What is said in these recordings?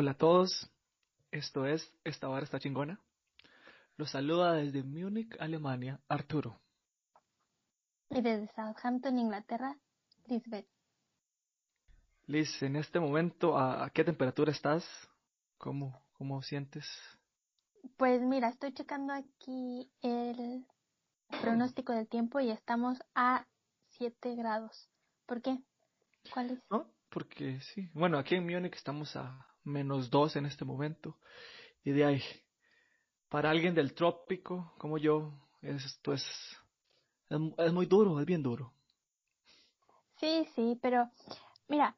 Hola a todos, esto es Esta Vara está chingona. Los saluda desde Múnich, Alemania, Arturo. Y desde Southampton, Inglaterra, Lisbeth. Liz, en este momento, ¿a, qué temperatura estás? ¿Cómo, ¿Cómo sientes? Pues mira, estoy checando aquí el pronóstico del tiempo y estamos a 7 grados. ¿Por qué? ¿Cuál es? No, porque sí. Bueno, aquí en Múnich estamos a menos 2 en este momento. Y de ahí, para alguien del trópico como yo, esto es, es, muy duro, es bien duro. Sí, sí, pero mira,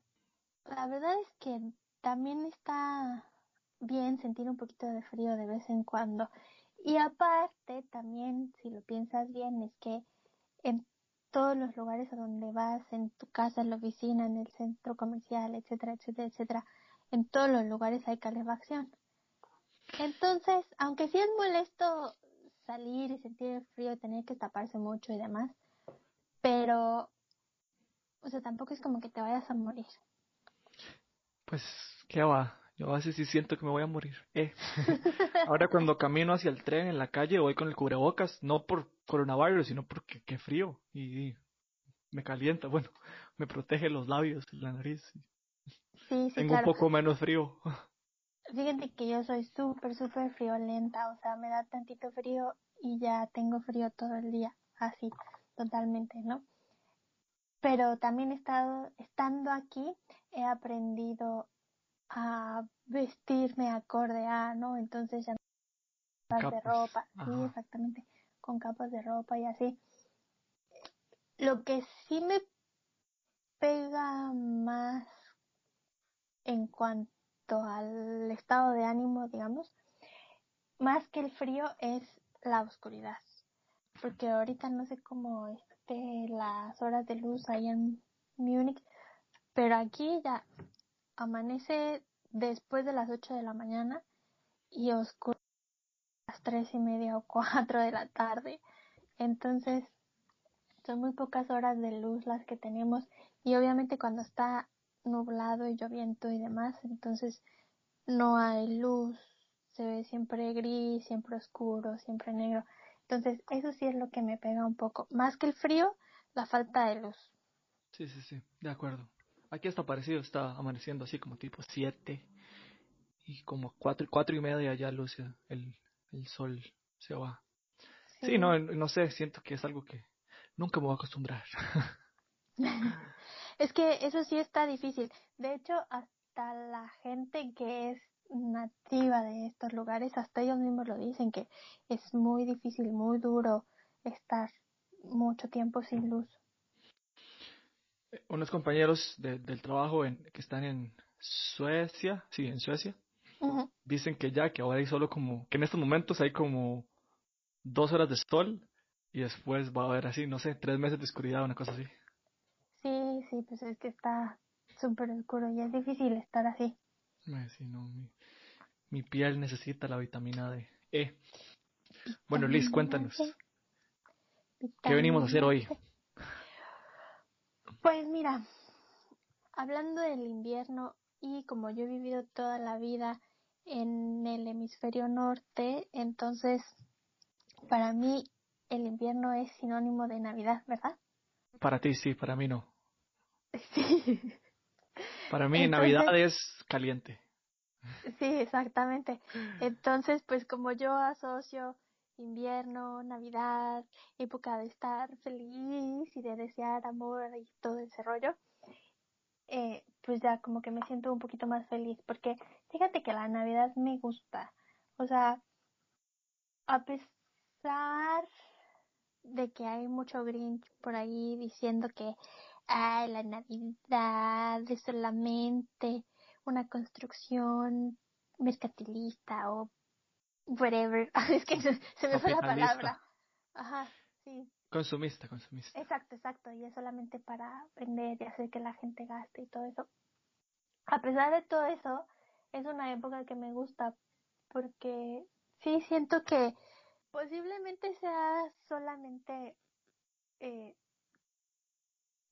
la verdad es que también está bien sentir un poquito de frío de vez en cuando. Y aparte, también, si lo piensas bien, es que en todos los lugares a donde vas, en tu casa, en la oficina, en el centro comercial, etcétera, etcétera, etcétera, en todos los lugares hay calefacción. Entonces, aunque sí es molesto salir y sentir el frío, tener que taparse mucho y demás, pero, o sea, tampoco es como que te vayas a morir. Pues, ¿qué va? Yo a veces sí siento que me voy a morir. Eh. Ahora cuando camino hacia el tren en la calle voy con el cubrebocas, no por coronavirus, sino porque qué frío y, me calienta. Bueno, me protege los labios y la nariz. Sí, sí, Tengo un poco menos frío. Fíjate que yo soy súper, súper friolenta, o sea, me da tantito frío y ya tengo frío todo el día, así, totalmente, ¿no? Pero también he estado, estando aquí, he aprendido a vestirme acorde a, ¿no? Entonces ya capas de ropa, sí, exactamente, con capas de ropa y así. Lo que sí me pega más en cuanto al estado de ánimo, digamos, más que el frío es la oscuridad. Porque ahorita no sé cómo esté las horas de luz ahí en Múnich, pero aquí ya amanece después de las 8 de la mañana y oscuro a las tres y media o cuatro de la tarde. Entonces, son muy pocas horas de luz las que tenemos y obviamente cuando está nublado y lloviendo y demás, entonces no hay luz, se ve siempre gris, siempre oscuro, siempre negro. Entonces, eso sí es lo que me pega un poco. Más que el frío, la falta de luz. Sí, sí, sí, de acuerdo. Aquí está parecido, está amaneciendo así como tipo 7 y como 4, cuatro y media ya luce el, el sol se va. Sí. no, no sé, siento que es algo que nunca me voy a acostumbrar. es que eso sí está difícil. De hecho, hasta la gente que es nativa de estos lugares, hasta ellos mismos lo dicen, que es muy difícil, muy duro estar mucho tiempo sin luz unos compañeros del trabajo en, que están en Suecia, sí, en Suecia, dicen que ya, que ahora hay solo como, que en estos momentos hay como dos horas de sol y después va a haber así, no sé, tres meses de oscuridad, una cosa así. Sí, pues es que está súper oscuro y es difícil estar así. Sí, no, mi, mi piel necesita la vitamina D. E. Bueno, Liz, cuéntanos. ¿Qué venimos a hacer hoy? Pues mira, hablando del invierno y como yo he vivido toda la vida en el hemisferio norte, entonces para mí el invierno es sinónimo de Navidad, ¿verdad? Para ti sí, para mí no. Sí. Para mí Navidad es caliente. Sí, exactamente. Entonces, pues como yo asocio invierno, Navidad, época de estar feliz y de desear amor y todo ese rollo, eh, pues ya como que me siento un poquito más feliz porque fíjate que la Navidad me gusta. O sea, a pesar de que hay mucho Grinch por ahí diciendo que Ay, la Navidad es solamente una construcción mercantilista o whatever. es que se, me fue la palabra. Ajá, sí. Consumista, consumista. Exacto, exacto. Y es solamente para vender y hacer que la gente gaste y todo eso. A pesar de todo eso, es una época que me gusta porque sí siento que posiblemente sea solamente eh,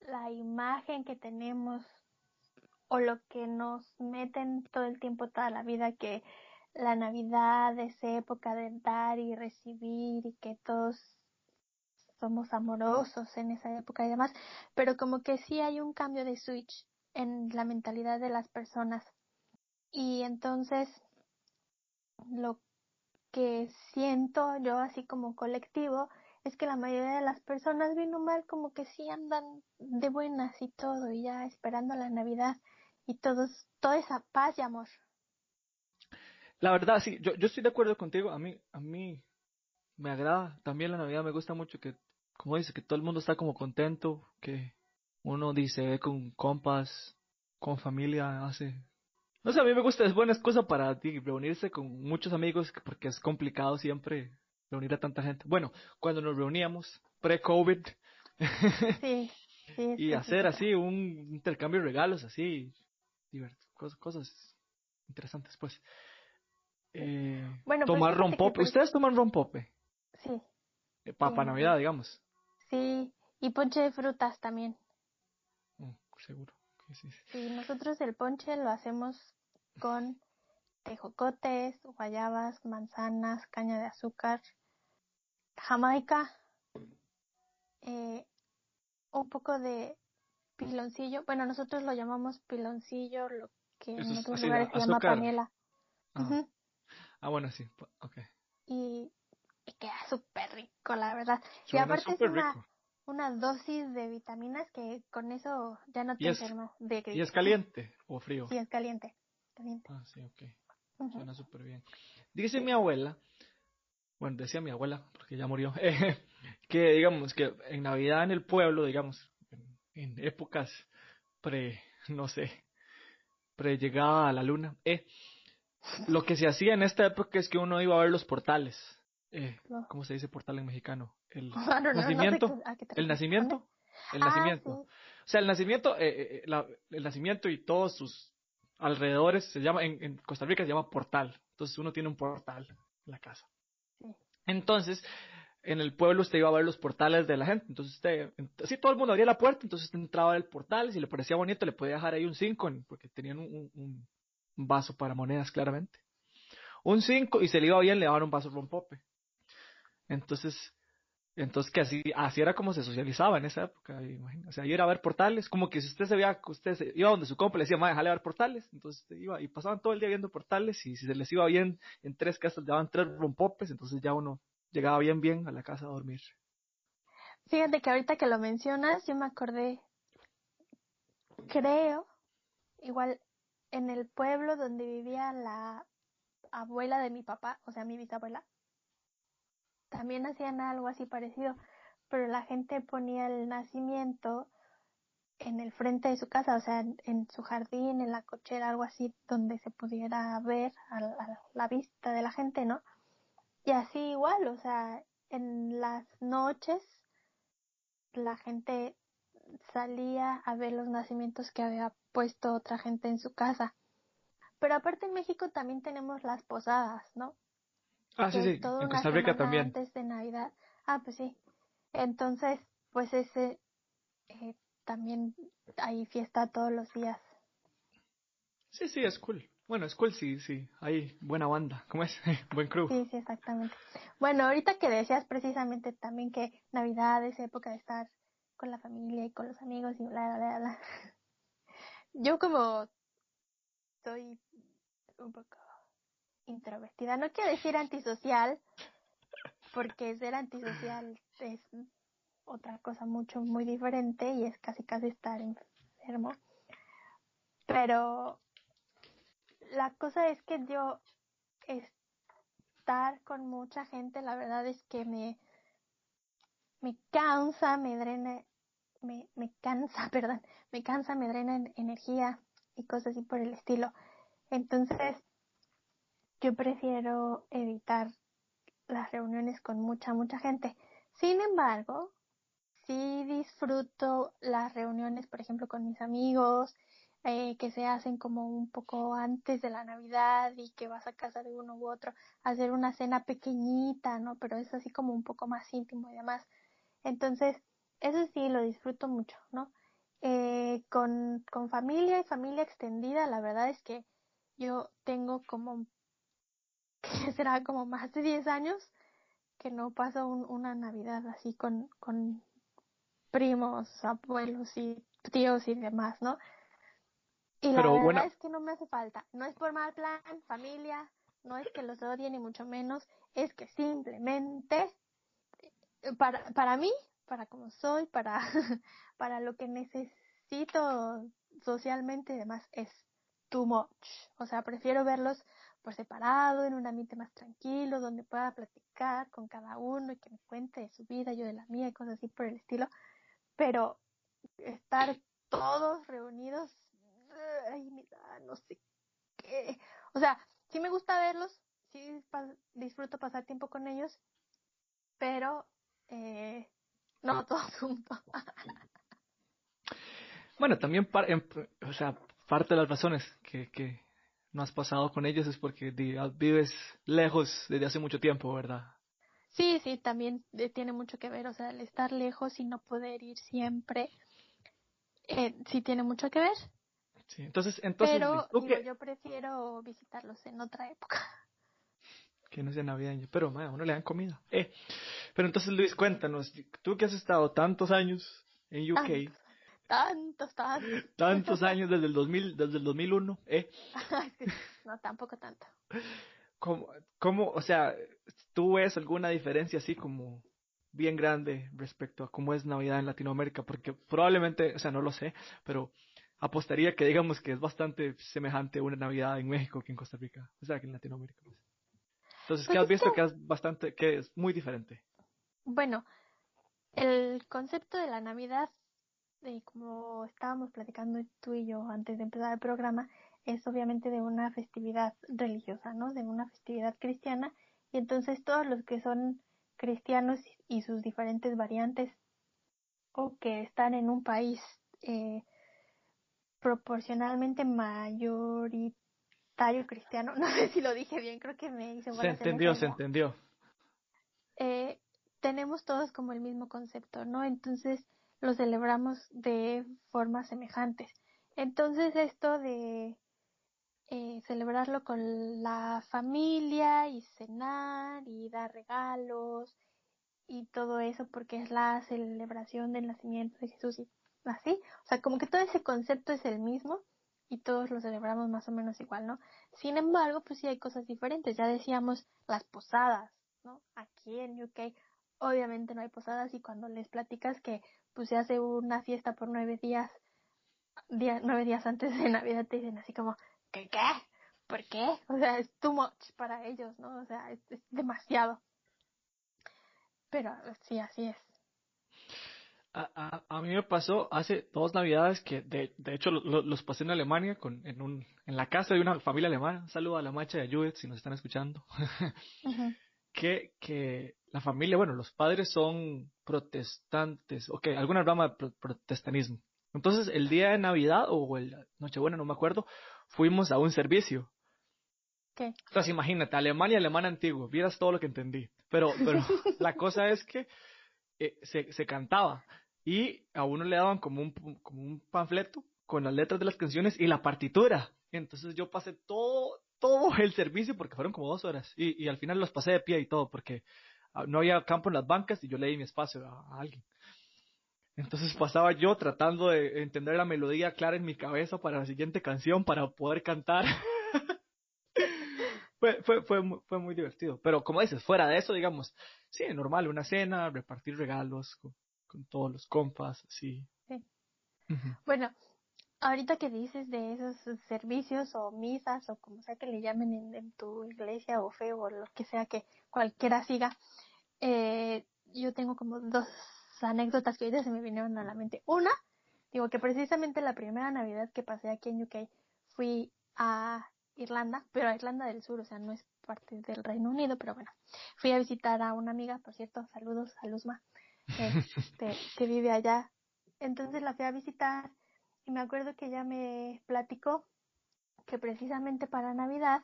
la imagen que tenemos o lo que nos meten todo el tiempo, toda la vida, que la Navidad es época de dar y recibir y que todos somos amorosos en esa época y demás, pero como que sí hay un cambio de switch en la mentalidad de las personas. Y entonces lo que siento yo así como colectivo es que la mayoría de las personas bien o mal como que sí andan de buenas y todo y ya esperando la Navidad y todos toda esa paz y amor. La verdad sí, yo, yo estoy de acuerdo contigo, a mí a mí me agrada, también la Navidad me gusta mucho que como dice que todo el mundo está como contento, que uno dice ve con compas, con familia, hace no sé, a mí me gusta, es buena excusa para ti, reunirse con muchos amigos porque es complicado siempre reunir a tanta gente. Bueno, cuando nos reuníamos, pre-COVID, sí, sí, y hacer así un intercambio de regalos, así, cosas, cosas interesantes, pues. Eh, bueno, pues tomar rompope. ¿Ustedes toman rompope? Sí. Eh, Papa Navidad, digamos. Sí, y ponche de frutas también. Mm, seguro. Sí, sí, nosotros el ponche lo hacemos con tejocotes, guayabas, manzanas, caña de azúcar, jamaica, eh, un poco de piloncillo. Bueno, nosotros lo llamamos piloncillo, lo que en otros lugares se llama panela. Ah. ah. bueno, sí, ok. Y, y queda súper rico, la verdad. y aparte es una, una dosis de vitaminas que con eso ya no te enfermas. De ¿Y es caliente o frío? Sí, es caliente. Ah, sí, ok. Suena súper bien. Dice mi abuela, bueno, decía mi abuela, porque ya murió, que digamos que en Navidad en el pueblo, digamos, en, épocas pre, no sé, pre llegada a la luna, eh, lo que se hacía en esta época es que uno iba a ver los portales. Eh, ¿Cómo se dice portal en mexicano? El nacimiento. el nacimiento. El nacimiento. O sea, el nacimiento, eh, eh, el nacimiento y todos sus alrededores se llama, en, Costa Rica se llama portal. Entonces uno tiene un portal en la casa. Entonces, en el pueblo usted iba a ver los portales de la gente. Entonces usted, así todo el mundo abría la puerta, entonces usted entraba al portal, si le parecía bonito le podía dejar ahí un 5, porque tenían un, un, vaso para monedas claramente. Un 5 y se le iba bien le daban un vaso rompope. Entonces, entonces, que así, así era como se socializaba en esa época, O sea, ir a ver portales, como que si usted se veía, usted se, iba donde su compa le decía, ma, déjale ver portales. Entonces iba, y pasaban todo el día viendo portales, y si se les iba bien en tres casas, le daban tres rompopes, entonces ya uno llegaba bien, bien a la casa a dormir. Fíjate que ahorita que lo mencionas, yo me acordé, creo, igual en el pueblo donde vivía la abuela de mi papá, o sea, mi bisabuela, también hacían algo así parecido, pero la gente ponía el nacimiento en el frente de su casa, o sea, en, su jardín, en la cochera, algo así, donde se pudiera ver a la, vista de la gente, ¿no? Y así igual, o sea, en las noches la gente salía a ver los nacimientos que había puesto otra gente en su casa. Pero aparte en México también tenemos las posadas, ¿no? Ah, sí, sí, en Costa Rica también. Antes de Navidad. Ah, pues sí. Entonces, pues ese eh, también hay fiesta todos los días. Sí, sí, es cool. Bueno, es cool, sí, sí. Hay buena banda. ¿Cómo es? Buen crew. Sí, sí, exactamente. Bueno, ahorita que decías precisamente también que Navidad es época de estar con la familia y con los amigos y bla, bla, bla. Yo como soy un poco introvertida. No quiero decir antisocial, porque ser antisocial es otra cosa mucho, muy diferente y es casi casi estar enfermo. Pero la cosa es que yo estar con mucha gente, la verdad es que me, me cansa, me drena, me, me cansa, perdón, me cansa, me drena energía y cosas así por el estilo. Entonces, yo prefiero evitar las reuniones con mucha, mucha gente. Sin embargo, sí disfruto las reuniones, por ejemplo, con mis amigos, eh, que se hacen como un poco antes de la Navidad y que vas a casa de uno u otro, hacer una cena pequeñita, ¿no? Pero es así como un poco más íntimo y demás. Entonces, eso sí lo disfruto mucho, ¿no? Eh, con, con familia y familia extendida, la verdad es que yo tengo como, que será como más de 10 años que no paso una Navidad así con, con primos, abuelos y tíos y demás, ¿no? Y la verdad es que no me hace falta. No es por mal plan, familia, no es que los odie ni mucho menos, es que simplemente eh, para, para mí, para como soy, para, para lo que necesito socialmente y demás, es too much. O sea, prefiero verlos por separado, en un ambiente más tranquilo, donde pueda platicar con cada uno y que me cuente de su vida, yo de la mía y cosas así por el estilo. Pero estar todos reunidos, ay, mira, no sé qué. O sea, sí me gusta verlos, sí disfruto pasar tiempo con ellos, pero eh, no todos juntos. bueno, también, o sea, parte de las razones que, que no has pasado con ellos es porque vives lejos desde hace mucho tiempo, ¿verdad? Sí, sí, también eh, tiene mucho que ver, o sea, el estar lejos y no poder ir siempre, eh, sí tiene mucho que ver. Sí, entonces, entonces. Pero yo prefiero visitarlos en otra época. Que no sea navideño, pero bueno, uno le dan comida. Eh, pero entonces Luis, cuéntanos, tú que has estado tantos años en UK. Tantos, tantos. Tantos años desde el 2000, desde el 2001, ¿eh? no, tampoco tanto. ¿Cómo, ¿Cómo, o sea, tú ves alguna diferencia así como bien grande respecto a cómo es Navidad en Latinoamérica? Porque probablemente, o sea, no lo sé, pero apostaría que digamos que es bastante semejante una Navidad en México que en Costa Rica, o sea, que en Latinoamérica. Pues. Entonces, ¿qué pues has visto que... es bastante, que es muy diferente? Bueno, el concepto de la Navidad, de como estábamos platicando tú y yo antes de empezar el programa, es obviamente de una festividad religiosa, ¿no? De una festividad cristiana. Y entonces todos los que son cristianos y sus diferentes variantes o que están en un país eh, proporcionalmente mayoritario cristiano, no sé si lo dije bien, creo que me hice Se entendió, se entendió. Eh, tenemos todos como el mismo concepto, ¿no? Entonces lo celebramos de formas semejantes. Entonces esto de eh, celebrarlo con la familia y cenar y dar regalos y todo eso porque es la celebración del nacimiento de Jesús y así, o sea, como que todo ese concepto es el mismo y todos lo celebramos más o menos igual, ¿no? Sin embargo, pues sí hay cosas diferentes, ya decíamos las posadas, ¿no? Aquí en UK obviamente no hay posadas y cuando les platicas que pues se hace una fiesta por nueve días, nueve días antes de Navidad te dicen así como, ¿qué qué? ¿Por qué? O sea, es too much para ellos, ¿no? O sea, es demasiado. Pero sí, así es. A, a, mí me pasó hace dos navidades que de, de hecho los pasé en Alemania con, en, un, en la casa de una familia alemana. Un saludo a la macha de Judith si nos están escuchando. Que, que la familia, bueno, los padres son protestantes, ok, alguna rama de protestanismo. Entonces el día de Navidad o el Nochebuena, no me acuerdo, fuimos a un servicio. ¿Qué? Entonces imagínate, Alemania, alemana antiguo, vieras todo lo que entendí. Pero, pero la cosa es que eh, se, se, cantaba y a uno le daban como un, como un panfleto con las letras de las canciones y la partitura. Entonces yo pasé todo, todo el servicio porque fueron como dos horas y, y al final los pasé de pie y todo porque ah, no había campo en las bancas y yo leí mi espacio a, alguien. Entonces pasaba yo tratando de entender la melodía clara en mi cabeza para la siguiente canción para poder cantar. fue, fue, fue, fue muy divertido. Pero como dices, fuera de eso, digamos, sí, normal, una cena, repartir regalos con, todos los compas, sí. sí. Bueno, ahorita que dices de esos servicios o misas o como sea que le llamen en, tu iglesia o fe o lo que sea que cualquiera siga, eh, yo tengo como dos anécdotas que ahorita se me vinieron a la mente. Una, digo que precisamente la primera Navidad que pasé aquí en UK fui a Irlanda, pero a Irlanda del Sur, o sea, no es parte del Reino Unido, pero bueno, fui a visitar a una amiga, por cierto, saludos a Luzma, este, que vive allá. Entonces la fui a visitar y me acuerdo que ella me platicó que precisamente para Navidad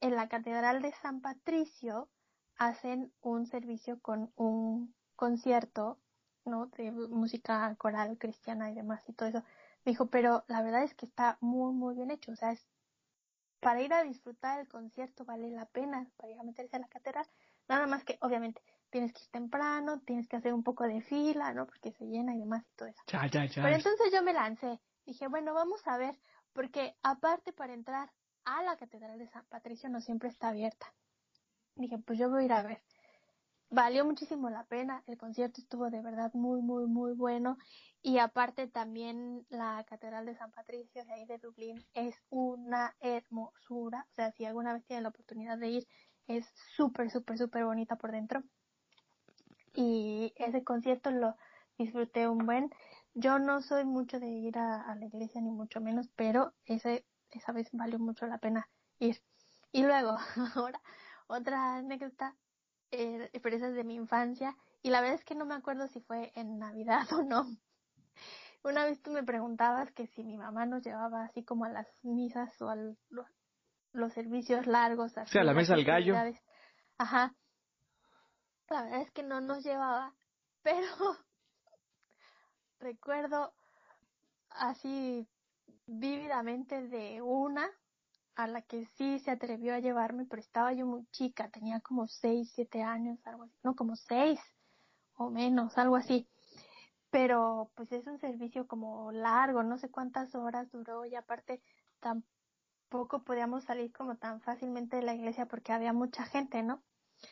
en la Catedral de San Patricio hacen un servicio con un concierto ¿no? De música coral cristiana y demás y todo eso. Me dijo, pero la verdad es que está muy, muy bien hecho. O sea, es para ir a disfrutar el concierto vale la pena, para ir a meterse a la catedral. Nada más que, obviamente, tienes que ir temprano, tienes que hacer un poco de fila, ¿no? Porque se llena y demás y todo eso. Ya, ya, ya. Pero entonces yo me lancé. Dije, bueno, vamos a ver, porque aparte para entrar a la Catedral de San Patricio no siempre está abierta. Dije, pues yo voy a ir a ver. Valió muchísimo la pena, el concierto estuvo de verdad muy, muy, muy bueno y aparte también la Catedral de San Patricio de ahí de Dublín es una hermosura, o sea, si alguna vez tienen la oportunidad de ir, es súper, súper, súper bonita por dentro. Y ese concierto lo disfruté un buen. Yo no soy mucho de ir a, la iglesia ni mucho menos, pero ese, esa vez valió mucho la pena ir. Y luego, ahora, otra anécdota, eh, experiencias de mi infancia, y la verdad es que no me acuerdo si fue en Navidad o no. Una vez tú me preguntabas que si mi mamá nos llevaba así como a las misas o a los servicios largos. Así, o sea, la mesa al gallo. Ajá. La verdad es que no nos llevaba, pero recuerdo así vívidamente de una a la que sí se atrevió a llevarme, pero estaba yo muy chica, tenía como seis, siete años, algo así, no, como seis o menos, algo así. Pero pues es un servicio como largo, no sé cuántas horas duró y aparte tampoco podíamos salir como tan fácilmente de la iglesia porque había mucha gente, ¿no?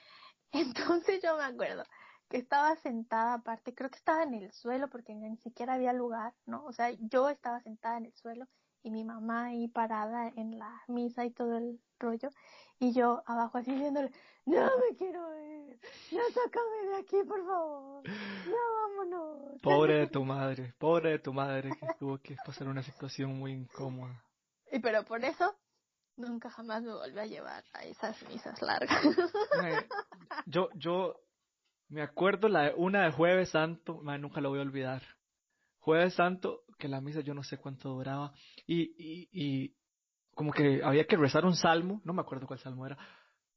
Entonces yo me acuerdo que estaba sentada aparte, creo que estaba en el suelo porque ni siquiera había lugar, ¿no? O sea, yo estaba sentada en el suelo y mi mamá ahí parada en la misa y todo el rollo y yo abajo así diciéndole, no me quiero ir, ya sácame de aquí por favor, no vámonos. Pobre de tu madre, pobre de tu madre que tuvo que pasar una situación muy incómoda. Y pero por eso nunca jamás me volví a llevar a esas misas largas. yo, yo me acuerdo la una de Jueves Santo, nunca lo voy a olvidar. Jueves Santo, que la misa yo no sé cuánto duraba, y, y, y como que había que rezar un salmo, no me acuerdo cuál salmo era,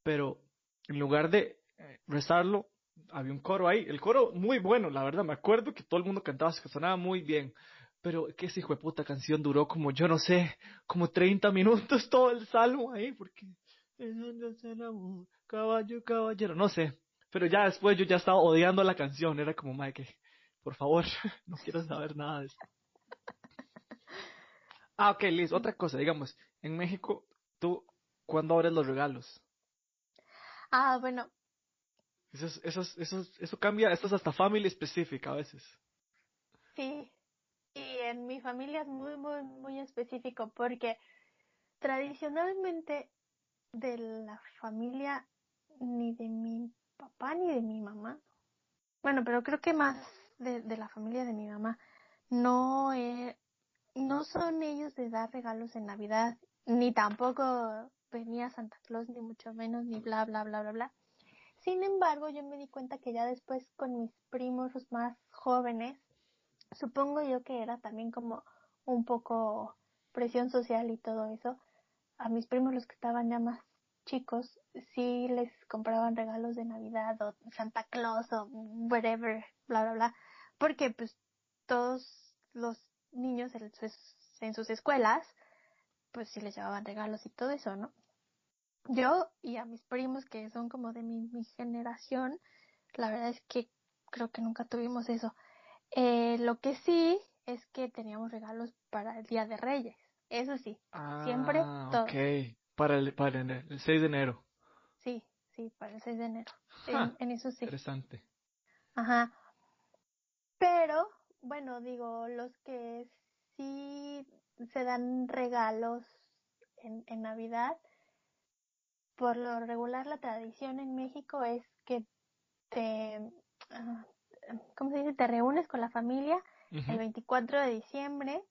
pero en lugar de eh, rezarlo, había un coro ahí, el coro muy bueno, la verdad, me acuerdo que todo el mundo cantaba, que sonaba muy bien, pero que esa hijo de puta canción duró como, yo no sé, como 30 minutos todo el salmo ahí, porque caballo, caballero, no sé, pero ya después yo ya estaba odiando la canción, era como, Mike, por favor, no quiero saber nada de eso. Ah, ok, Liz, otra cosa, digamos, en México, ¿tú cuándo abres los regalos? Ah, bueno. Eso, eso, eso, eso cambia, esto es hasta familia específica a veces. Sí, y en mi familia es muy, muy, muy específico porque tradicionalmente de la familia ni de mi papá ni de mi mamá. Bueno, pero creo que más de, de la familia de mi mamá. No, eh, no son ellos de dar regalos en Navidad, ni tampoco venía Santa Claus, ni mucho menos, ni bla, bla, bla, bla, bla. Sin embargo, yo me di cuenta que ya después con mis primos los más jóvenes, supongo yo que era también como un poco presión social y todo eso, a mis primos los que estaban ya más chicos sí les compraban regalos de Navidad o Santa Claus o whatever, bla, bla, bla, porque pues todos los niños en sus, escuelas, pues sí les llevaban regalos y todo eso, ¿no? Yo y a mis primos que son como de mi, generación, la verdad es que creo que nunca tuvimos eso. Eh, lo que sí es que teníamos regalos para el Día de Reyes. Eso sí, siempre ah, todo. Para el, para el 6 de enero. Sí, sí, para el 6 de enero. en, eso sí. Interesante. Ajá. Pero, bueno, digo, los que sí se dan regalos en, en Navidad, por lo regular la tradición en México es que te, ah, ¿cómo se dice? Te reúnes con la familia el 24 de diciembre,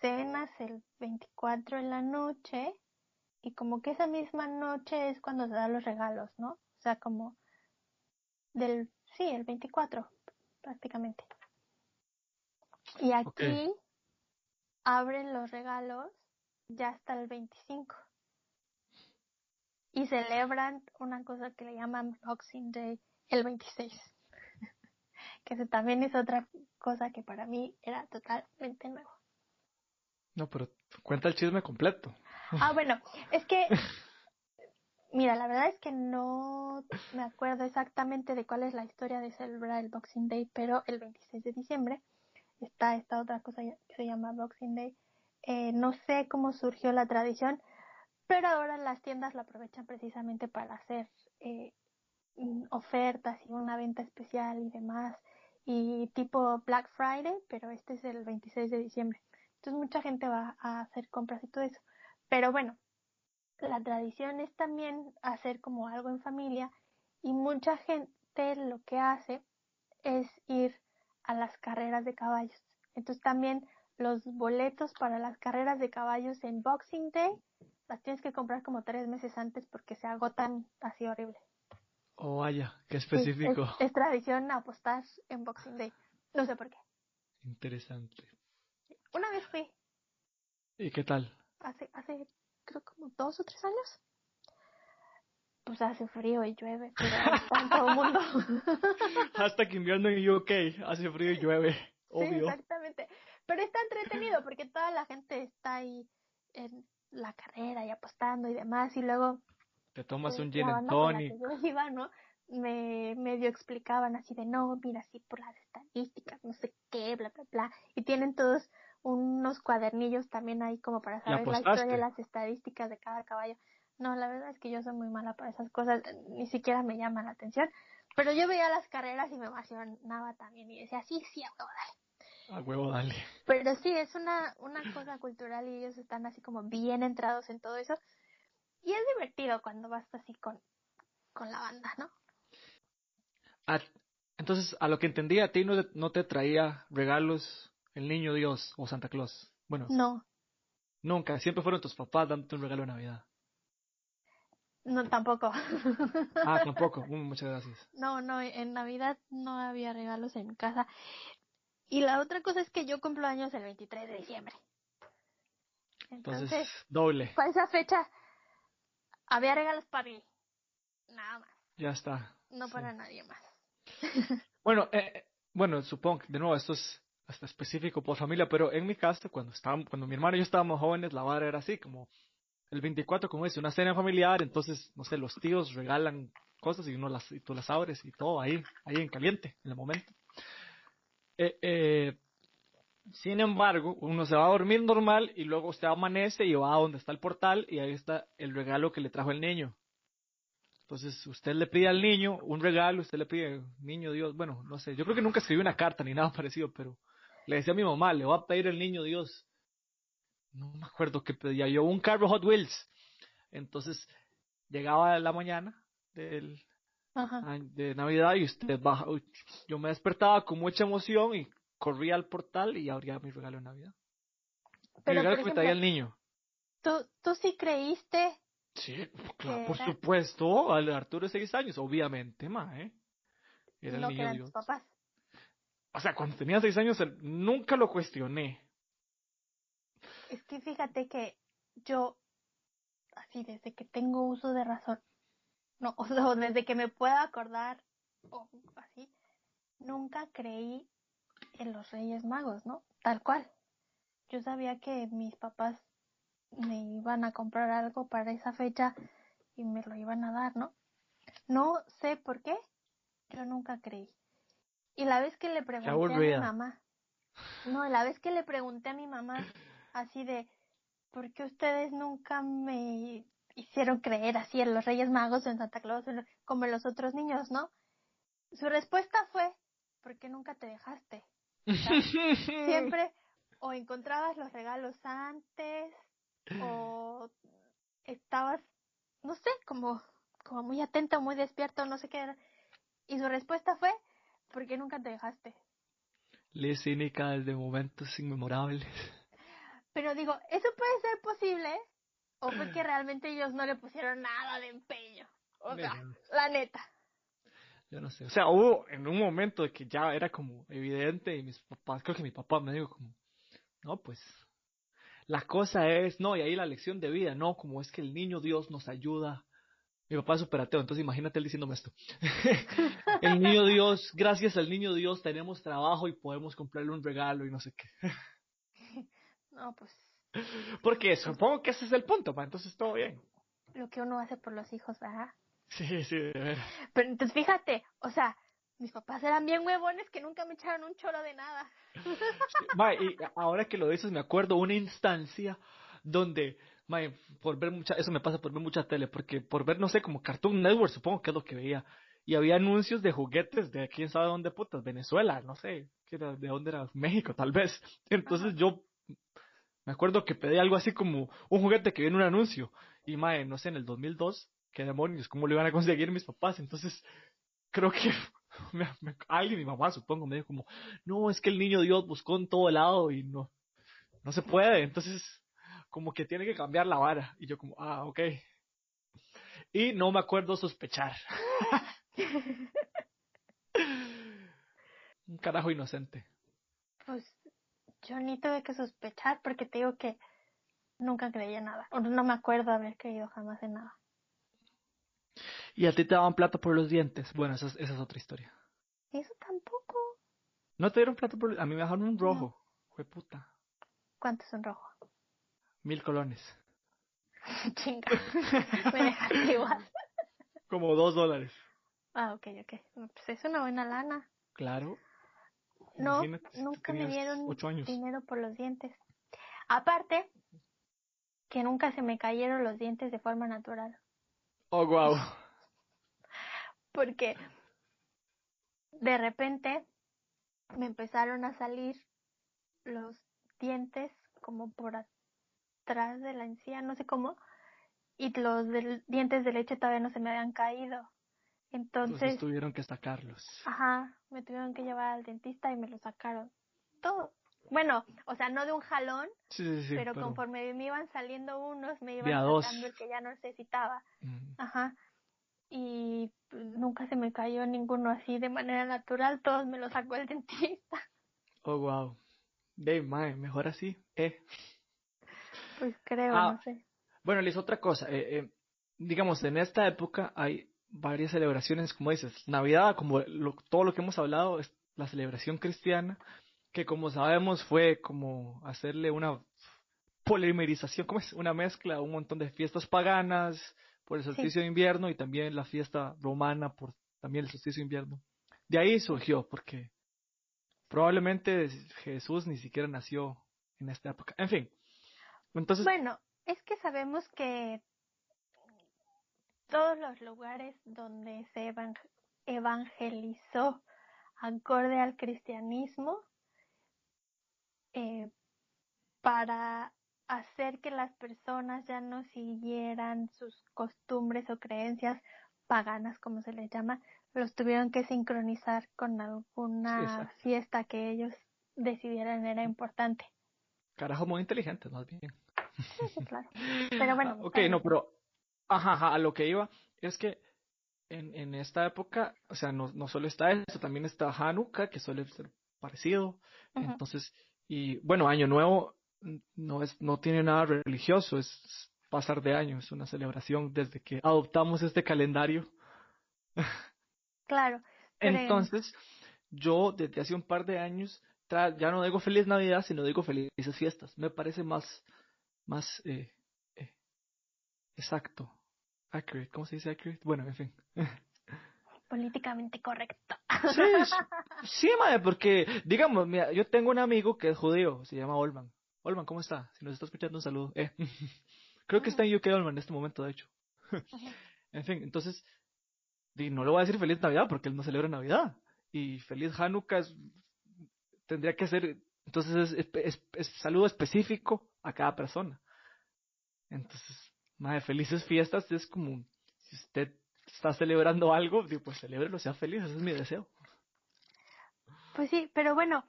cenas el 24 en la noche y como que esa misma noche es cuando se dan los regalos, ¿no? O sea, como del, sí, el 24, prácticamente. Y aquí abren los regalos ya hasta el 25. Y celebran una cosa que le llaman Boxing Day el 26. que eso también es otra cosa que para mí era totalmente nuevo. No, pero cuenta el chisme completo. Ah, bueno, es que, mira, la verdad es que no me acuerdo exactamente de cuál es la historia de celebrar el Boxing Day, pero el 26 de diciembre está esta otra cosa que se llama Boxing Day. Eh, no sé cómo surgió la tradición, pero ahora las tiendas la aprovechan precisamente para hacer eh, ofertas y una venta especial y demás, y tipo Black Friday, pero este es el 26 de diciembre. Entonces mucha gente va a hacer compras y todo eso. Pero bueno, la tradición es también hacer como algo en familia y mucha gente lo que hace es ir a las carreras de caballos. Entonces también los boletos para las carreras de caballos en Boxing Day las tienes que comprar como tres meses antes porque se agotan así horrible. Oh, vaya, qué específico. Es, tradición apostar en Boxing Day. No sé por qué. Interesante. Una vez fui. ¿Y qué tal? Hace, hace, creo como dos o tres años. Pues hace frío y llueve, pero en todo el mundo. Hasta que invierno en UK hace frío y llueve, obvio. Sí, exactamente. Pero está entretenido porque toda la gente está ahí en la carrera y apostando y demás y luego te tomas un gin and tonic. iba, ¿no? Me medio explicaban así de no, mira, así por las estadísticas, no sé qué, bla, bla, bla. Y tienen todos unos cuadernillos también ahí como para saber la historia de las estadísticas de cada caballo. No, la verdad es que yo soy muy mala para esas cosas, ni siquiera me llama la atención. Pero yo veía las carreras y me emocionaba también y decía, sí, sí, a huevo, dale. A huevo, dale. Pero sí, es una, una cosa cultural y ellos están así como bien entrados en todo eso. Y es divertido cuando vas así con, con la banda, ¿no? entonces, a lo que entendí, a ti no, no te traía regalos el niño Dios o Santa Claus. Bueno. No. Nunca, siempre fueron tus papás dándote un regalo de Navidad. No, tampoco. Ah, tampoco. Mm, muchas gracias. No, no, en Navidad no había regalos en mi casa. Y la otra cosa es que yo cumplo años el 23 de diciembre. Entonces, doble. Para esa fecha había regalos para mí. Nada más. Ya está. No para nadie más. bueno, eh, eh, bueno, supongo de nuevo esto es hasta específico por familia, pero en mi casa, cuando estábamos, cuando mi hermano y yo estábamos jóvenes, la vara era así, como el 24, como dice, una cena familiar, entonces, no sé, los tíos regalan cosas y uno las, y tú las abres y todo ahí, ahí en caliente, en el momento. Eh, eh, sin embargo, uno se va a dormir normal y luego usted amanece y va a donde está el portal y ahí está el regalo que le trajo el niño. Entonces, usted le pide al niño un regalo, usted le pide, niño Dios, bueno, no sé, yo creo que nunca escribí una carta ni nada parecido, pero le decía a mi mamá, le voy a pedir el niño Dios. No me acuerdo qué pedía yo, un carro Hot Wheels. Entonces, llegaba la mañana del, de Navidad y usted baja, yo me despertaba con mucha emoción y corría al portal y abría mi regalo de Navidad. Pero, el regalo que me traía el niño. ¿Tú, tú sí creíste? Sí, claro, por supuesto, al Arturo de 6 años, obviamente, ma, ¿eh? Era el niño Dios. papás. O sea, cuando tenía 6 años nunca lo cuestioné. Es que fíjate que yo, así desde que tengo uso de razón, no, o sea, desde que me puedo acordar, o así, nunca creí en los Reyes Magos, ¿no? Tal cual. Yo sabía que mis papás me iban a comprar algo para esa fecha y me lo iban a dar, ¿no? No sé por qué, yo nunca creí. Y la vez que le pregunté a mi mamá, no, la vez que le pregunté a mi mamá así de, ¿por qué ustedes nunca me hicieron creer así en los Reyes Magos, en Santa Claus, como en los otros niños, ¿no? Su respuesta fue, ¿por qué nunca te dejaste? Siempre o encontrabas los regalos antes o estabas, no sé, como, como muy atento, muy despierto, no sé qué. Y su respuesta fue, ¿por qué nunca te dejaste? Le cínica desde momentos inmemorables. Pero digo, ¿eso puede ser posible? ¿O fue que realmente ellos no le pusieron nada de empeño? O sea, la neta. Yo no sé. O sea, hubo en un momento de que ya era como evidente y mis papás, creo que mi papá me dijo como, no, pues, la cosa es, no, y ahí la lección de vida, no, como es que el niño Dios nos ayuda. Mi papá es super ateo, entonces imagínate él diciéndome esto. el niño Dios, gracias al niño Dios tenemos trabajo y podemos comprarle un regalo y no sé qué. no, pues. Porque supongo que ese es el punto, pa, entonces todo bien. Lo que uno hace por los hijos, ¿verdad? Sí, sí, de ver. Pero entonces fíjate, o sea, mis papás eran bien huevones que nunca me echaron un choro de nada. Ma, y ahora que lo dices, me acuerdo una instancia donde, ma, por ver mucha, eso me pasa por ver mucha tele, porque por ver, no sé, como Cartoon Network, supongo que es lo que veía, y había anuncios de juguetes de quién sabe dónde putas, Venezuela, no sé, era, de dónde era, México tal vez. Entonces yo me acuerdo que pedí algo así como un juguete que viene un anuncio, y mae, no sé, en el 2002, qué demonios, cómo lo iban a conseguir mis papás, entonces creo que me, me, alguien, mi mamá supongo, me dijo como, no, es que el niño Dios buscó en todo lado y no, no se puede, entonces como que tiene que cambiar la vara. Y yo como, ah, ok. Y no me acuerdo sospechar. Un carajo inocente. Pues yo ni tuve que sospechar porque te digo que nunca creía nada. O no me acuerdo haber creído jamás en nada. ¿Y a ti te daban plata por los dientes? Bueno, esa es, esa es otra historia. Eso tampoco. ¿No te dieron plata por A mí me dejaron un rojo. No. Fue puta. ¿Cuánto es un rojo? Mil colones. Chinga. me dejaste igual. Como dos dólares. Ah, ok, ok. Pues es una buena lana. Claro. No, Imagínate, nunca me dieron dinero por los dientes. Aparte, que nunca se me cayeron los dientes de forma natural. Oh, wow. Porque de repente me empezaron a salir los dientes como por atrás de la encía, no sé cómo, y los del, dientes de leche todavía no se me habían caído. Entonces, Entonces tuvieron que sacarlos. Ajá, me tuvieron que llevar al dentista y me lo sacaron. Todo. Bueno, o sea, no de un jalón, sí, sí, sí, pero, pero, conforme me iban saliendo unos, me iban sacando el que ya no necesitaba. Mm. Ajá. Y nunca se me cayó ninguno así de manera natural, todos me los sacó el dentista. Oh, wow. Dave, mae, mejor así, eh. Pues creo, ah, no sé. Bueno, les otra cosa. Eh, eh, digamos, en esta época hay varias celebraciones, como dices, Navidad, como lo, todo lo que hemos hablado, es la celebración cristiana, que como sabemos fue como hacerle una polimerización, como es una mezcla, un montón de fiestas paganas por el solsticio sí. de invierno y también la fiesta romana por también el solsticio de invierno. De ahí surgió, porque probablemente Jesús ni siquiera nació en esta época. En fin. Entonces, bueno, es que sabemos que todos los lugares donde se evangelizó acorde al cristianismo eh, para hacer que las personas ya no siguieran sus costumbres o creencias paganas, como se les llama, los tuvieron que sincronizar con alguna sí, fiesta que ellos decidieran era importante. Carajo, muy inteligente, más bien. Sí, sí, claro. Pero bueno. ok, no, pero Ajá, ajá, a lo que iba es que en, en esta época, o sea, no, no solo está eso, también está Hanukkah, que suele ser parecido. Uh -huh. Entonces, y bueno, Año Nuevo no es no tiene nada religioso, es pasar de año, es una celebración desde que adoptamos este calendario. Claro. Entonces, yo desde hace un par de años ya no digo feliz Navidad, sino digo felices fiestas. Me parece más más eh, Exacto. Accurate. ¿Cómo se dice accurate? Bueno, en fin. Políticamente correcto. Sí, sí, madre, porque, digamos, mira, yo tengo un amigo que es judío, se llama Olman. Olman, ¿cómo está? Si nos está escuchando, un saludo. Eh. Creo que está en UK Olman en este momento, de hecho. en fin, entonces, no le voy a decir feliz Navidad porque él no celebra Navidad. Y feliz Hanukkah es, tendría que ser, entonces es, es, es saludo específico a cada persona. Entonces, Madre, felices fiestas es como, si usted está celebrando algo, pues celébrelo, sea feliz, ese es mi deseo. Pues sí, pero bueno,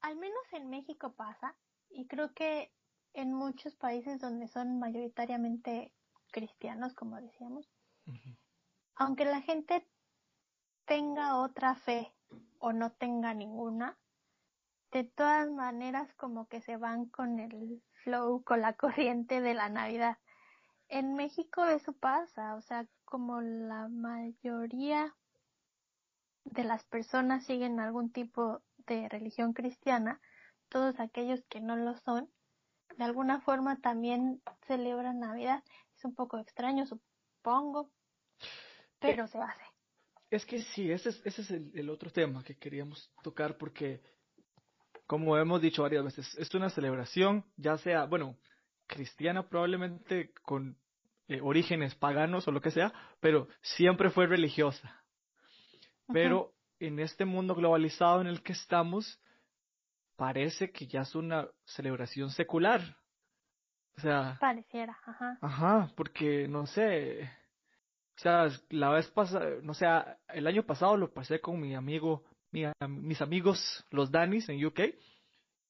al menos en México pasa, y creo que en muchos países donde son mayoritariamente cristianos, como decíamos, uh -huh. aunque la gente tenga otra fe o no tenga ninguna, de todas maneras como que se van con el flow, con la corriente de la Navidad. En México eso pasa, o sea, como la mayoría de las personas siguen algún tipo de religión cristiana, todos aquellos que no lo son, de alguna forma también celebran Navidad. Es un poco extraño, supongo, pero se hace. Es que sí, ese es, ese es el, otro tema que queríamos tocar porque, como hemos dicho varias veces, es una celebración, ya sea, bueno, cristiana probablemente con eh, orígenes paganos o lo que sea, pero siempre fue religiosa. Pero en este mundo globalizado en el que estamos, parece que ya es una celebración secular. O sea. Pareciera, ajá. Ajá, porque no sé. O sea, la vez pasada, no sé, el año pasado lo pasé con mi amigo, mis amigos, los Danis en UK.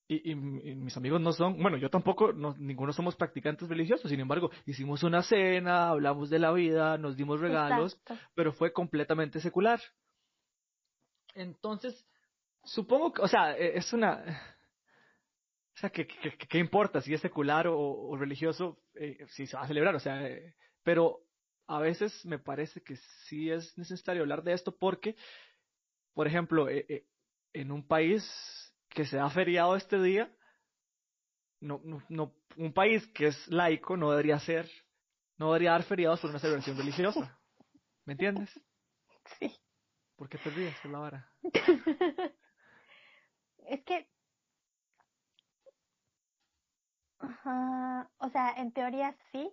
Y, mis amigos no son, bueno, yo tampoco, ninguno somos practicantes religiosos, sin embargo, hicimos una cena, hablamos de la vida, nos dimos regalos, pero fue completamente secular. Entonces, supongo que, o sea, e, es una... O sea, ¿qué, qué, importa si es secular o, religioso? Eh, si se va a celebrar, o sea, eh, pero a veces me parece que sí es necesario hablar de esto porque, por ejemplo, eh, en un país que se ha feriado este día, no, no, no, un país que es laico no debería ser, no debería dar feriados por una celebración religiosa. ¿Me entiendes? Sí. ¿Por qué te ríes la vara? es que. o sea, en teoría sí,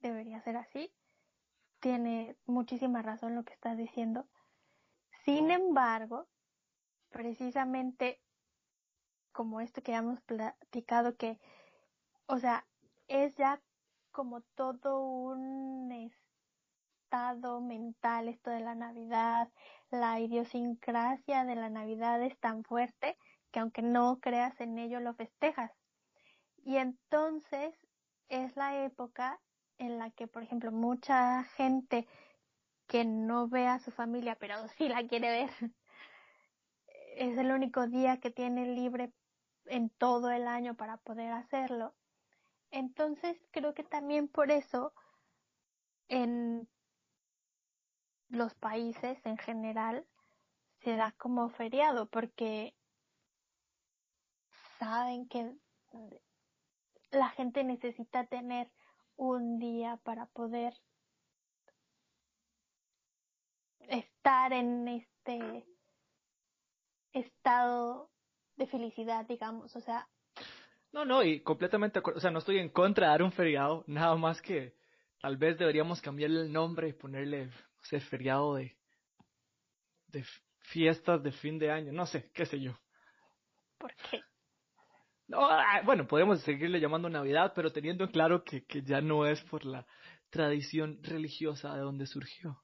debería ser así. Tiene muchísima razón lo que estás diciendo. Sin embargo, precisamente como esto que hemos platicado, que, o sea, es ya como todo un estado mental esto de la Navidad, la idiosincrasia de la Navidad es tan fuerte que aunque no creas en ello lo festejas. Y entonces es la época en la que, por ejemplo, mucha gente que no ve a su familia, pero sí la quiere ver, es el único día que tiene libre en todo el año para poder hacerlo. Entonces creo que también por eso en los países en general se da como feriado porque saben que la gente necesita tener un día para poder estar en este estado de felicidad, digamos, o sea. No, no, y completamente, o sea, no estoy en contra de dar un feriado, nada más que tal vez deberíamos cambiarle el nombre y ponerle, no sé, feriado de, de fiestas de fin de año, no sé, qué sé yo. ¿Por qué? No, ah, bueno, podemos seguirle llamando Navidad, pero teniendo en claro que, que ya no es por la tradición religiosa de donde surgió.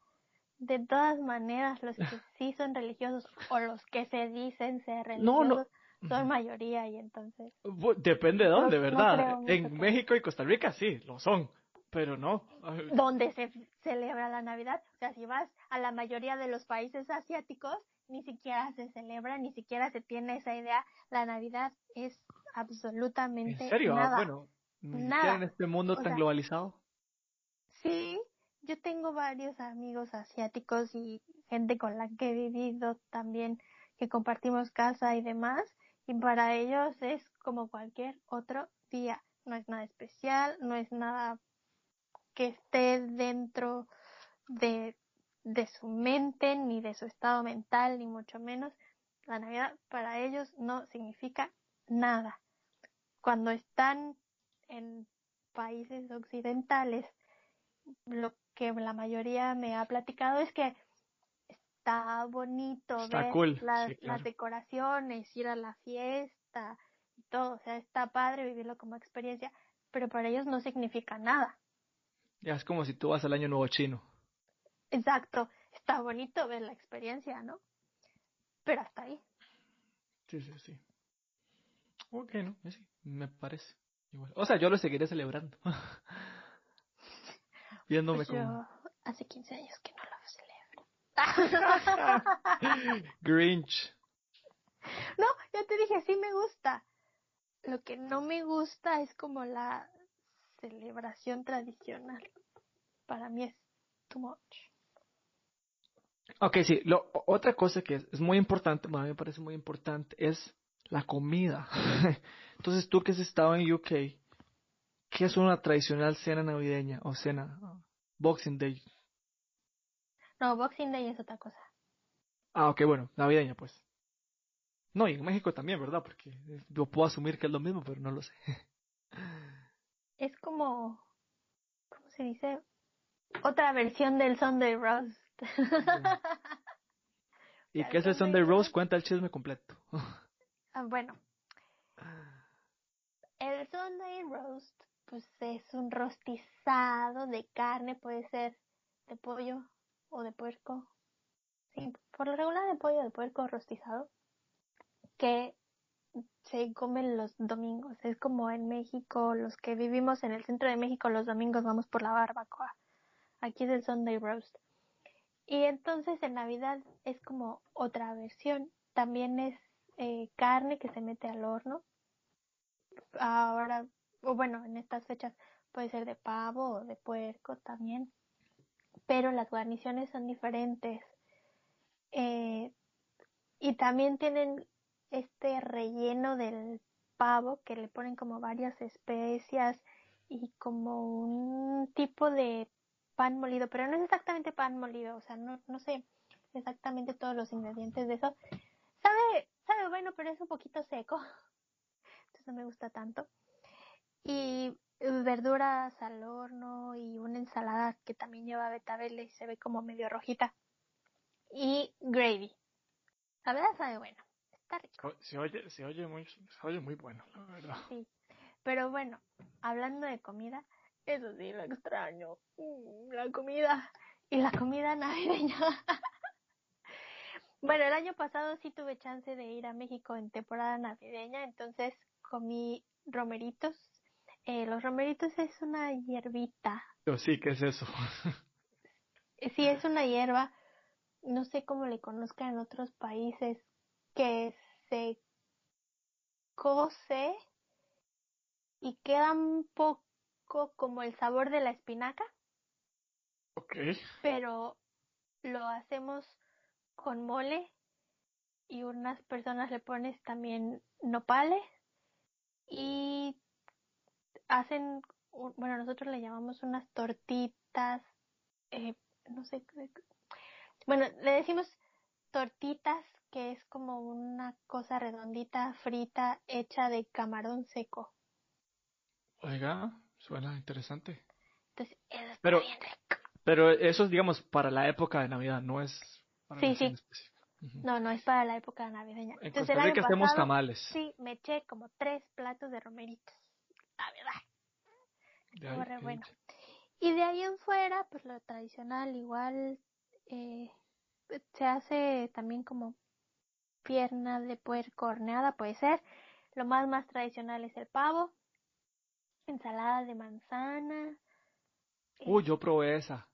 De todas maneras, los que sí son religiosos o los que se dicen ser religiosos son mayoría y entonces. Depende de dónde, ¿verdad? en México y Costa Rica sí, lo son pero no. Donde se celebra la Navidad. O sea, si vas a la mayoría de los países asiáticos, ni siquiera se celebra, ni siquiera se tiene esa idea. La Navidad es absolutamente. ¿En serio? Ah, bueno, nada. en este mundo tan globalizado. Sí, yo tengo varios amigos asiáticos y gente con la que he vivido también, que compartimos casa y demás, y para ellos es como cualquier otro día. No es nada especial, no es nada que esté dentro de, de su mente, ni de su estado mental, ni mucho menos. La Navidad para ellos no significa nada. Cuando están en países occidentales, lo que la mayoría me ha platicado es que está bonito ver las, decoraciones, ir a la fiesta y todo, o sea, está padre vivirlo como experiencia, pero para ellos no significa nada. Ya es como si tú vas al año nuevo chino. Exacto, está bonito ver la experiencia, ¿no? Pero hasta ahí. Sí, sí, sí. Ok, no, sí, me parece. Igual. O sea, yo lo seguiré celebrando. Viéndome pues como. Yo hace 15 años que no lo celebro. Grinch. No, ya te dije, sí me gusta. Lo que no me gusta es como la celebración tradicional. Para mí es too much. Ok, sí, lo, otra cosa que es, muy importante, bueno, a mí me parece muy importante, es la comida. Entonces, tú que has estado en UK, ¿qué es una tradicional cena navideña o cena Boxing Day? No, Boxing Day es otra cosa. Ah, ok, bueno, navideña pues. No, y en México también, ¿verdad? Porque yo puedo asumir que es lo mismo, pero no lo sé. Es como, ¿cómo se dice? Otra versión del Sunday Roast. ¿Y qué es el Sunday Roast? Cuenta el chisme completo. Ah, bueno, el Sunday Roast, pues es un rostizado de carne, puede ser de pollo o de puerco. Sí, por lo regular de pollo de puerco rostizado, que se comen los domingos. Es como en México, los que vivimos en el centro de México, los domingos vamos por la barbacoa. Aquí es el Sunday Roast. Y entonces en Navidad es como otra versión. También es eh, carne que se mete al horno. Ahora, o bueno, en estas fechas puede ser de pavo o de puerco también. Pero las guarniciones son diferentes. Eh, y también tienen este relleno del pavo que le ponen como varias especias y como un tipo de pan molido, pero no es exactamente pan molido, o sea, no, no sé exactamente todos los ingredientes de eso. Sabe, sabe bueno, pero es un poquito seco, entonces no me gusta tanto. Y verduras al horno y una ensalada que también lleva betabel y se ve como medio rojita. Y gravy. La verdad sabe bueno. Está rico. Se oye, se oye muy, se oye muy bueno, la verdad. Sí. Pero bueno, hablando de comida, eso sí, lo extraño. Mm, la comida. Y la comida navideña. bueno, el año pasado sí tuve chance de ir a México en temporada navideña, entonces comí romeritos. Eh, los romeritos es una hierbita. Yo sí, ¿qué es eso? sí, es una hierba. No sé cómo le conozcan en otros países. Que se cose y queda un poco como el sabor de la espinaca. Ok. Pero lo hacemos con mole y unas personas le pones también nopales y hacen, bueno, nosotros le llamamos unas tortitas, eh, no sé, bueno, le decimos tortitas que es como una cosa redondita frita hecha de camarón seco. Oiga, Suena interesante. Entonces, eso pero, bien rico. Pero eso es, digamos, para la época de Navidad, no es para sí, sí. No, no es para la época navideña. En Entonces, Costa Rica hacemos tamales. Sí, me eché como tres platos de romeritos. Bueno. Y de ahí en fuera, pues lo tradicional, igual eh, se hace también como pierna de puerco horneada, puede ser. Lo más más tradicional es el pavo, ensalada de manzana. Uy, yo probé esa.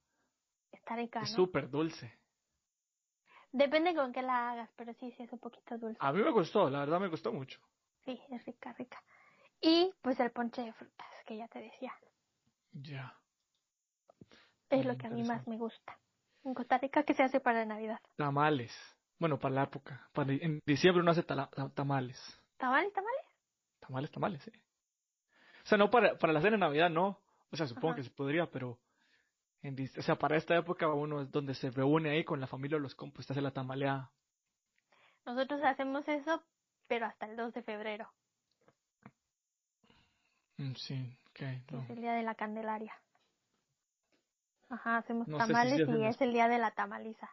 Está rica, Es súper dulce. Depende con qué la hagas, pero sí, sí es un poquito dulce. A mí me gustó, la verdad me gustó mucho. Sí, es rica, rica. Y pues el ponche de frutas, que ya te decía. Ya. Es lo que a mí más me gusta. En Costa Rica, ¿qué se hace para Navidad? Tamales. Bueno, para la época. Para, en diciembre uno hace tamales. ¿Tamales, tamales? Tamales, tamales, sí. O sea, no para, para la cena de Navidad, no. O sea, supongo que se podría, pero. En, o sea, para esta época uno es donde se reúne ahí con la familia o los compas, hace la tamaleada. Nosotros hacemos eso, pero hasta el 2 de febrero. Mm, sí, ok. Es el día de la Candelaria. Ajá, hacemos tamales y es el día de la tamaliza.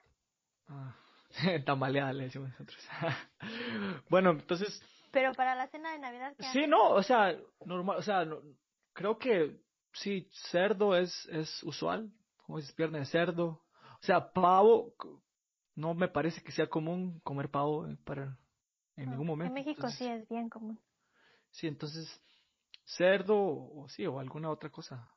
Ah, tamaleada le decimos nosotros. bueno, entonces pero para la cena de Navidad. sí, no, o sea, normal, o sea, creo que sí, cerdo es, es usual, como dices, pierna de cerdo. O sea, pavo, no me parece que sea común comer pavo para en ningún momento. En México sí es bien común. Sí, entonces, cerdo o sí, o alguna otra cosa.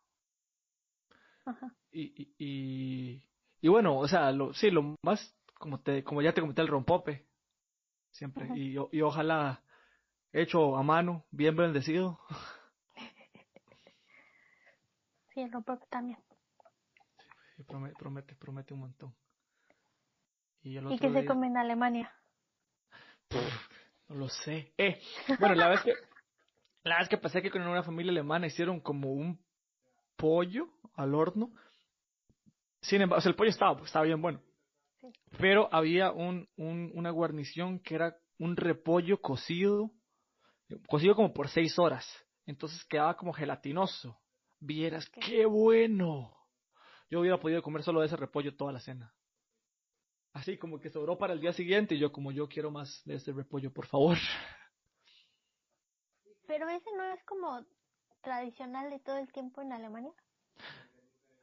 Ajá. Y, y, y, y bueno, o sea, lo, sí, lo más, como te, como ya te comenté, el rompope, siempre. Y, y ojalá hecho a mano, bien bendecido. Sí, el rompope también. Sí, promete, promete, promete un montón. ¿Y, el qué se come en Alemania? no lo sé. Eh, bueno, la vez que la vez que pasé que con una familia alemana hicieron como un pollo al horno. Sin embargo, o sea, el pollo estaba, estaba bien bueno. Pero había un, un, una guarnición que era un repollo cocido, cocido como por seis horas. Entonces quedaba como gelatinoso. Vieras, qué bueno. Yo hubiera podido comer solo de ese repollo toda la cena. Así como que sobró para el día siguiente y yo como yo quiero más de ese repollo, por favor. Pero ese no es como tradicional de todo el tiempo en Alemania.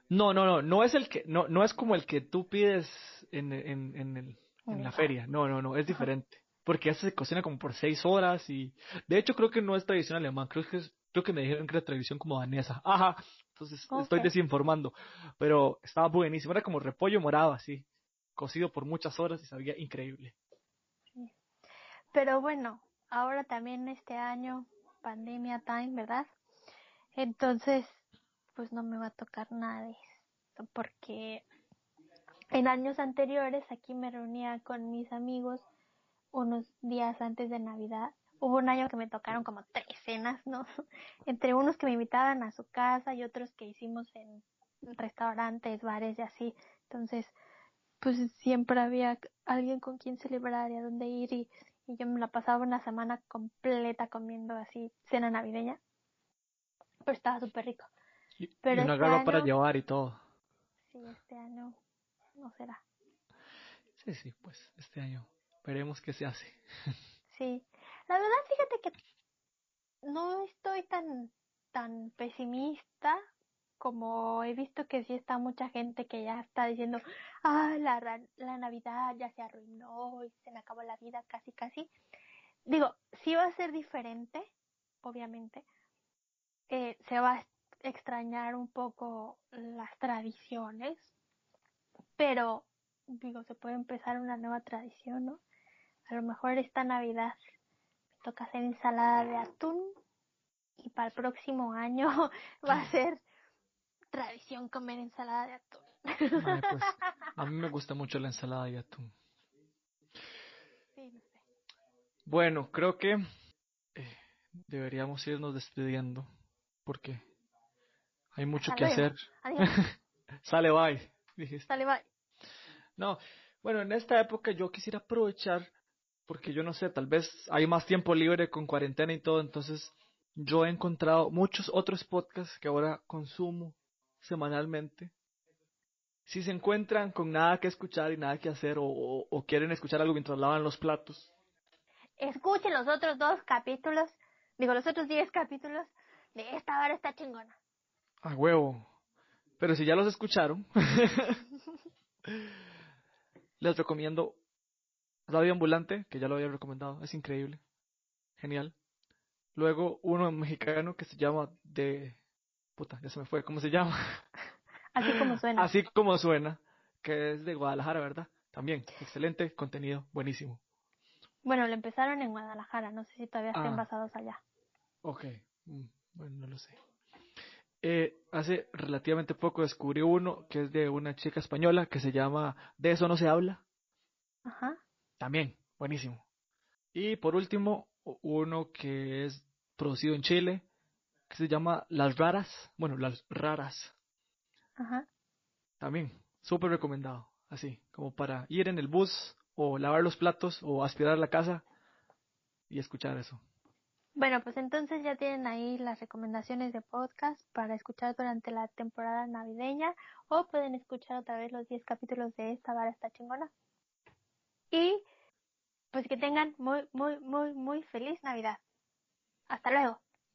No, no, no, no es el que, no, no es como el que tú pides en, en, en, el, en la feria. No, no, no, es diferente. Porque ese se cocina como por seis horas y, de hecho, creo que no es tradición alemán. Creo que es, creo que me dijeron que era tradición como danesa. Ajá. Entonces estoy desinformando. Pero estaba buenísimo. Era como repollo morado así, cocido por muchas horas y sabía increíble. Pero bueno, ahora también este año pandemia time, ¿verdad? Entonces, pues no me va a tocar nada de porque en años anteriores aquí me reunía con mis amigos unos días antes de Navidad. Hubo un año que me tocaron como tres cenas, ¿no? Entre unos que me invitaban a su casa y otros que hicimos en restaurantes, bares y así. Entonces, pues siempre había alguien con quien celebrar y a dónde ir y y yo me la pasaba una semana completa comiendo así cena navideña. Pero estaba súper rico. Y, Pero una este para llevar y todo. Sí, este año no será. Sí, sí, pues este año veremos qué se hace. Sí, la verdad fíjate que no estoy tan tan pesimista como he visto que sí está mucha gente que ya está diciendo, ah, la, la Navidad ya se arruinó y se me acabó la vida casi casi. Digo, sí va a ser diferente, obviamente. Eh, se va a extrañar un poco las tradiciones, pero digo, se puede empezar una nueva tradición, ¿no? A lo mejor esta Navidad me toca hacer ensalada de atún y para el próximo año va a ser tradición comer ensalada de atún. Pues, a mí me gusta mucho la ensalada de atún. Bueno, creo que eh, deberíamos irnos despidiendo porque hay mucho que hacer. Sale bye, dijiste. Sale bye. No, bueno, en esta época yo quisiera aprovechar porque yo no sé, tal vez hay más tiempo libre con cuarentena y todo, entonces yo he encontrado muchos otros podcasts que ahora consumo semanalmente. Si se encuentran con nada que escuchar y nada que hacer o, quieren escuchar algo mientras lavan los platos. Escuchen los otros dos capítulos, digo los otros diez capítulos de esta hora está chingona. A huevo. Pero si ya los escucharon, les recomiendo Radio Ambulante, que ya lo había recomendado, es increíble, genial. Luego uno mexicano que se llama de puta, ya se me fue, ¿cómo se llama? Así como suena. Así como suena, que es de Guadalajara, ¿verdad? También, excelente contenido, buenísimo. Bueno, lo empezaron en Guadalajara, no sé si todavía están ah. basados allá. Ok, mm, bueno, no lo sé. Eh, hace relativamente poco descubrí uno que es de una chica española que se llama De eso no se habla. Ajá. También, buenísimo. Y por último, uno que es producido en Chile, que se llama Las Raras. Bueno, Las Raras. Ajá. También, súper recomendado. Así, como para ir en el bus o lavar los platos o aspirar la casa y escuchar eso. Bueno, pues entonces ya tienen ahí las recomendaciones de podcast para escuchar durante la temporada navideña o pueden escuchar otra vez los 10 capítulos de esta vara está chingona. Y pues que tengan muy, muy, muy, muy feliz Navidad. Hasta luego.